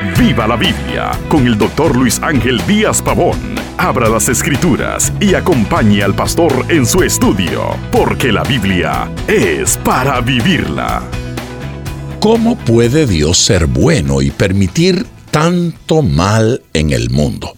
Viva la Biblia con el doctor Luis Ángel Díaz Pavón. Abra las escrituras y acompañe al pastor en su estudio, porque la Biblia es para vivirla. ¿Cómo puede Dios ser bueno y permitir tanto mal en el mundo?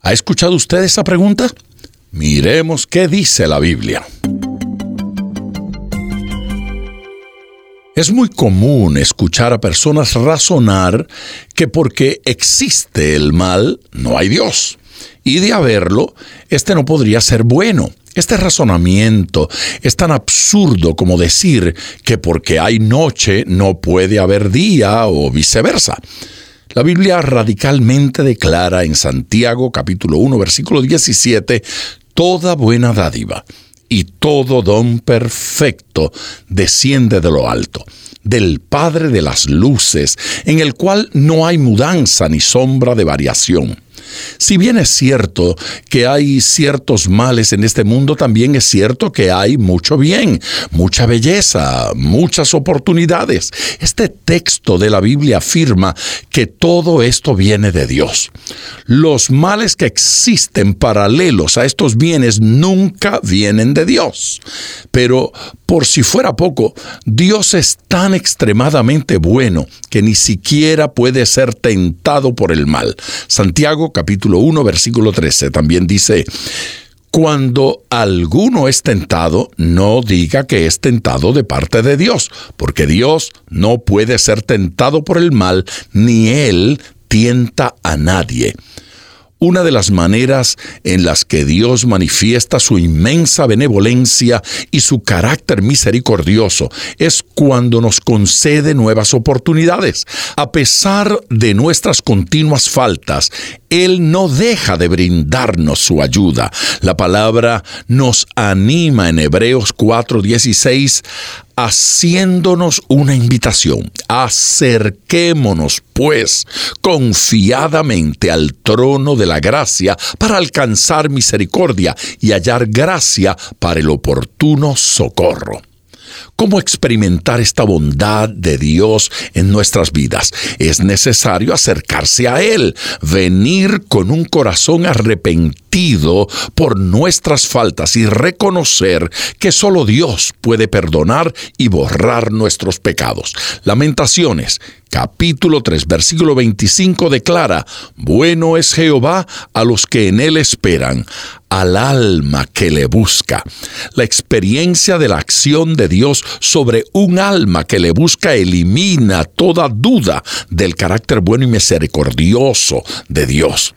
¿Ha escuchado usted esa pregunta? Miremos qué dice la Biblia. Es muy común escuchar a personas razonar que porque existe el mal, no hay Dios. Y de haberlo, este no podría ser bueno. Este razonamiento es tan absurdo como decir que porque hay noche no puede haber día o viceversa. La Biblia radicalmente declara en Santiago capítulo 1 versículo 17, toda buena dádiva y todo don perfecto desciende de lo alto, del Padre de las Luces, en el cual no hay mudanza ni sombra de variación si bien es cierto que hay ciertos males en este mundo, también es cierto que hay mucho bien, mucha belleza, muchas oportunidades. Este texto de la Biblia afirma que todo esto viene de Dios. Los males que existen paralelos a estos bienes nunca vienen de Dios. Pero por si fuera poco, Dios es tan extremadamente bueno que ni siquiera puede ser tentado por el mal. Santiago capítulo 1 versículo 13 también dice, cuando alguno es tentado, no diga que es tentado de parte de Dios, porque Dios no puede ser tentado por el mal, ni Él tienta a nadie. Una de las maneras en las que Dios manifiesta su inmensa benevolencia y su carácter misericordioso es cuando nos concede nuevas oportunidades. A pesar de nuestras continuas faltas, Él no deja de brindarnos su ayuda. La palabra nos anima en Hebreos 4:16 haciéndonos una invitación. Acerquémonos, pues, confiadamente al trono de la gracia para alcanzar misericordia y hallar gracia para el oportuno socorro. ¿Cómo experimentar esta bondad de Dios en nuestras vidas? Es necesario acercarse a Él, venir con un corazón arrepentido por nuestras faltas y reconocer que solo Dios puede perdonar y borrar nuestros pecados. Lamentaciones capítulo 3, versículo 25 declara, Bueno es Jehová a los que en él esperan, al alma que le busca. La experiencia de la acción de Dios sobre un alma que le busca elimina toda duda del carácter bueno y misericordioso de Dios.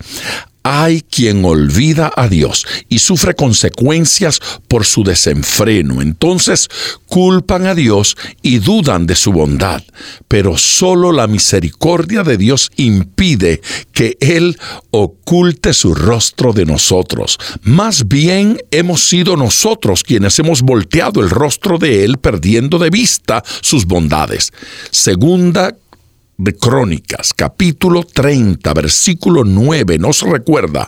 Hay quien olvida a Dios y sufre consecuencias por su desenfreno. Entonces culpan a Dios y dudan de su bondad. Pero solo la misericordia de Dios impide que Él oculte su rostro de nosotros. Más bien hemos sido nosotros quienes hemos volteado el rostro de Él perdiendo de vista sus bondades. Segunda de Crónicas, capítulo 30, versículo 9, nos recuerda,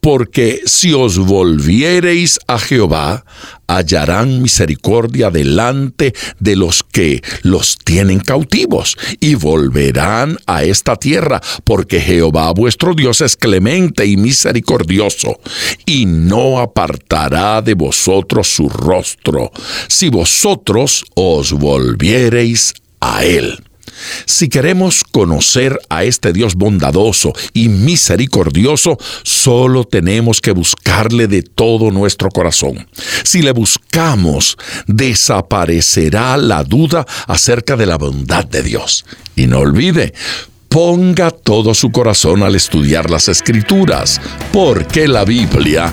porque si os volviereis a Jehová, hallarán misericordia delante de los que los tienen cautivos, y volverán a esta tierra, porque Jehová vuestro Dios es clemente y misericordioso, y no apartará de vosotros su rostro, si vosotros os volviereis a él. Si queremos conocer a este Dios bondadoso y misericordioso, solo tenemos que buscarle de todo nuestro corazón. Si le buscamos, desaparecerá la duda acerca de la bondad de Dios. Y no olvide, ponga todo su corazón al estudiar las escrituras, porque la Biblia